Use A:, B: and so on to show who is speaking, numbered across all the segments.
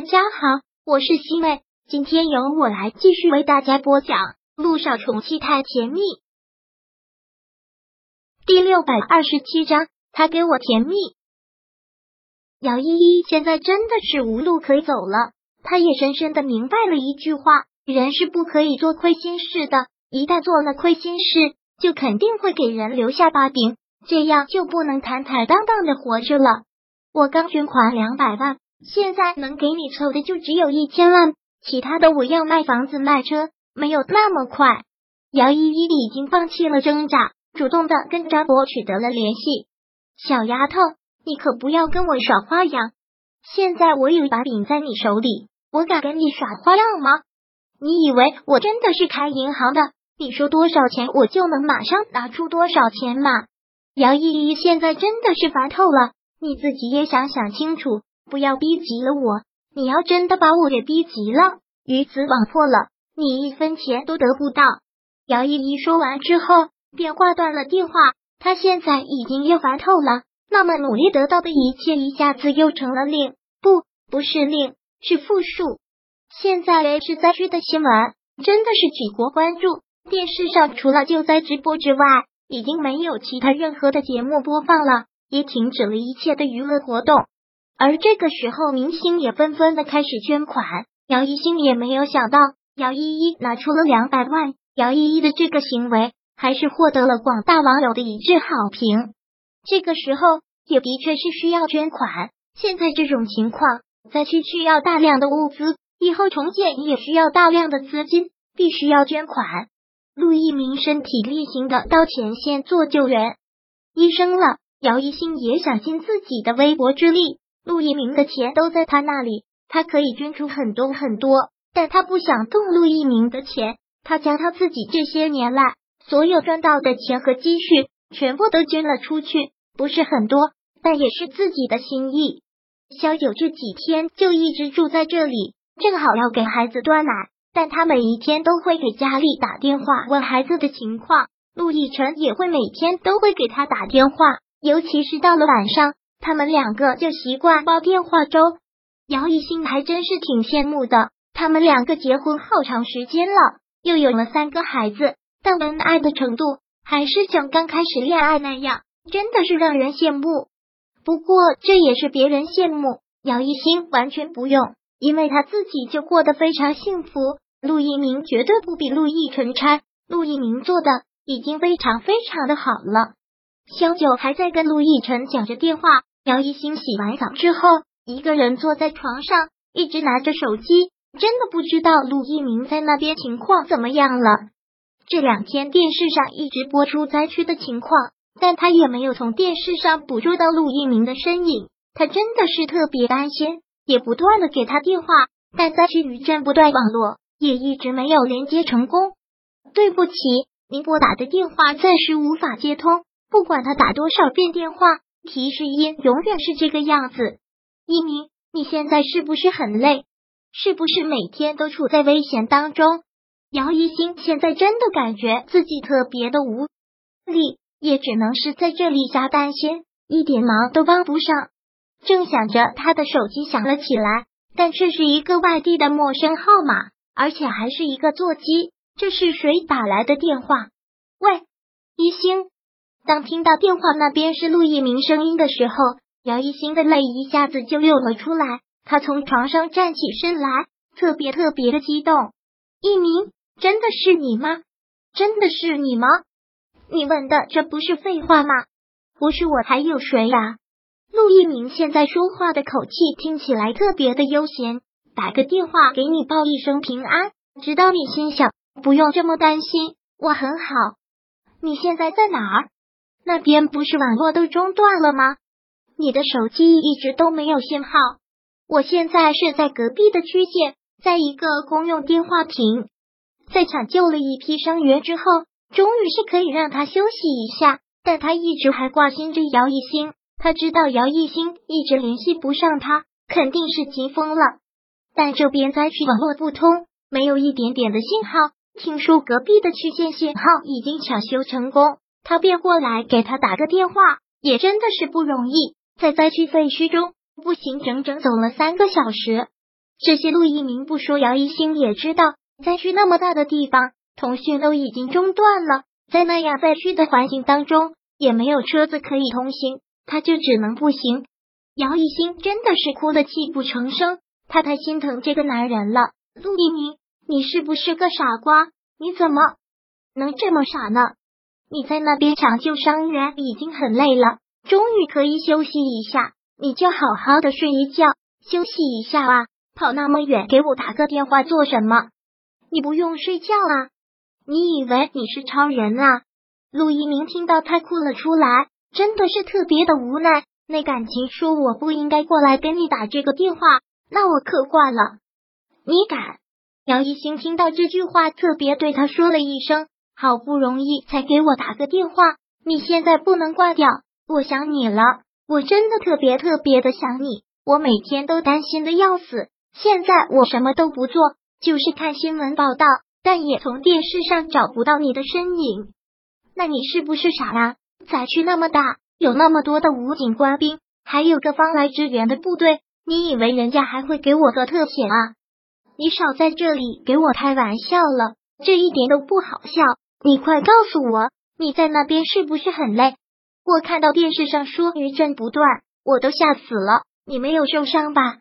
A: 大家好，我是西妹，今天由我来继续为大家播讲《路上宠妻太甜蜜》第六百二十七章。他给我甜蜜。姚依依现在真的是无路可走了，她也深深的明白了一句话：人是不可以做亏心事的，一旦做了亏心事，就肯定会给人留下把柄，这样就不能坦坦荡荡的活着了。我刚捐款两百万。现在能给你凑的就只有一千万，其他的我要卖房子卖车，没有那么快。姚依依已经放弃了挣扎，主动的跟张博取得了联系。小丫头，你可不要跟我耍花样！现在我有把柄在你手里，我敢跟你耍花样吗？你以为我真的是开银行的？你说多少钱，我就能马上拿出多少钱吗？姚依依现在真的是烦透了，你自己也想想清楚。不要逼急了我！你要真的把我给逼急了，鱼死网破了，你一分钱都得不到。姚依依说完之后，便挂断了电话。她现在已经要烦透了，那么努力得到的一切，一下子又成了零，不，不是零，是负数。现在 H 灾区的新闻真的是举国关注，电视上除了救灾直播之外，已经没有其他任何的节目播放了，也停止了一切的娱乐活动。而这个时候，明星也纷纷的开始捐款。姚一星也没有想到，姚依依拿出了两百万。姚依依的这个行为，还是获得了广大网友的一致好评。这个时候，也的确是需要捐款。现在这种情况，灾区需要大量的物资，以后重建也需要大量的资金，必须要捐款。陆一鸣身体力行的到前线做救援，医生了。姚一星也想尽自己的微薄之力。陆一鸣的钱都在他那里，他可以捐出很多很多，但他不想动陆一鸣的钱。他将他自己这些年来所有赚到的钱和积蓄全部都捐了出去，不是很多，但也是自己的心意。小九这几天就一直住在这里，正好要给孩子端奶，但他每一天都会给家里打电话问孩子的情况。陆亦辰也会每天都会给他打电话，尤其是到了晚上。他们两个就习惯煲电话粥，姚一兴还真是挺羡慕的。他们两个结婚好长时间了，又有了三个孩子，但恩爱的程度还是像刚开始恋爱那样，真的是让人羡慕。不过这也是别人羡慕，姚一兴完全不用，因为他自己就过得非常幸福。陆一鸣绝对不比陆亦辰差，陆一鸣做的已经非常非常的好了。小九还在跟陆亦辰讲着电话。姚一星洗完澡之后，一个人坐在床上，一直拿着手机，真的不知道陆一鸣在那边情况怎么样了。这两天电视上一直播出灾区的情况，但他也没有从电视上捕捉到陆一鸣的身影。他真的是特别担心，也不断的给他电话，但灾区余震不断，网络也一直没有连接成功。对不起，您拨打的电话暂时无法接通。不管他打多少遍电话。提示音永远是这个样子。一鸣，你现在是不是很累？是不是每天都处在危险当中？姚一星现在真的感觉自己特别的无力，也只能是在这里瞎担心，一点忙都帮不上。正想着，他的手机响了起来，但却是一个外地的陌生号码，而且还是一个座机。这是谁打来的电话？喂，一星。当听到电话那边是陆一鸣声音的时候，姚一新的泪一下子就涌了出来。他从床上站起身来，特别特别的激动。一鸣，真的是你吗？真的是你吗？你问的这不是废话吗？不是我还有谁呀？陆一鸣现在说话的口气听起来特别的悠闲。打个电话给你报一声平安，直到你心想，不用这么担心，我很好。你现在在哪儿？那边不是网络都中断了吗？你的手机一直都没有信号。我现在是在隔壁的区县，在一个公用电话亭，在抢救了一批伤员之后，终于是可以让他休息一下。但他一直还挂心着姚一星，他知道姚一星一直联系不上他，肯定是急疯了。但这边灾区网络不通，没有一点点的信号。听说隔壁的区县信号已经抢修成功。他便过来给他打个电话，也真的是不容易，在灾区废墟中步行整整走了三个小时。这些陆一鸣不说，姚一星也知道。灾区那么大的地方，通讯都已经中断了，在那样灾区的环境当中，也没有车子可以通行，他就只能步行。姚一星真的是哭得泣不成声，他太心疼这个男人了。陆一鸣，你是不是个傻瓜？你怎么能这么傻呢？你在那边抢救伤员已经很累了，终于可以休息一下，你就好好的睡一觉，休息一下啊！跑那么远给我打个电话做什么？你不用睡觉啊？你以为你是超人啊？陆一鸣听到他哭了出来，真的是特别的无奈。那感情说我不应该过来跟你打这个电话，那我可挂了。你敢？姚一星听到这句话，特别对他说了一声。好不容易才给我打个电话，你现在不能挂掉。我想你了，我真的特别特别的想你，我每天都担心的要死。现在我什么都不做，就是看新闻报道，但也从电视上找不到你的身影。那你是不是傻啦？灾区那么大，有那么多的武警官兵，还有个方来支援的部队，你以为人家还会给我个特写啊？你少在这里给我开玩笑了，这一点都不好笑。你快告诉我，你在那边是不是很累？我看到电视上说余震不断，我都吓死了。你没有受伤吧？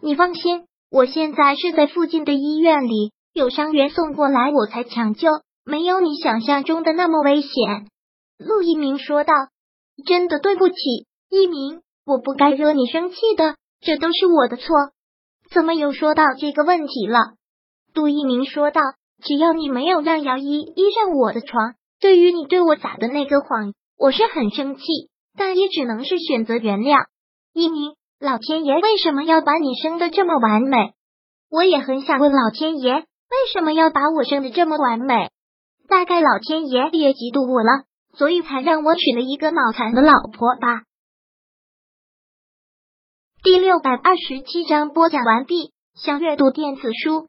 A: 你放心，我现在是在附近的医院里，有伤员送过来我才抢救，没有你想象中的那么危险。陆一鸣说道：“真的对不起，一鸣，我不该惹你生气的，这都是我的错。怎么又说到这个问题了？”陆一鸣说道。只要你没有让姚依依上我的床，对于你对我撒的那个谎，我是很生气，但也只能是选择原谅。一鸣，老天爷为什么要把你生的这么完美？我也很想问老天爷，为什么要把我生的这么完美？大概老天爷也嫉妒我了，所以才让我娶了一个脑残的老婆吧。第六百二十七章播讲完毕。想阅读电子书。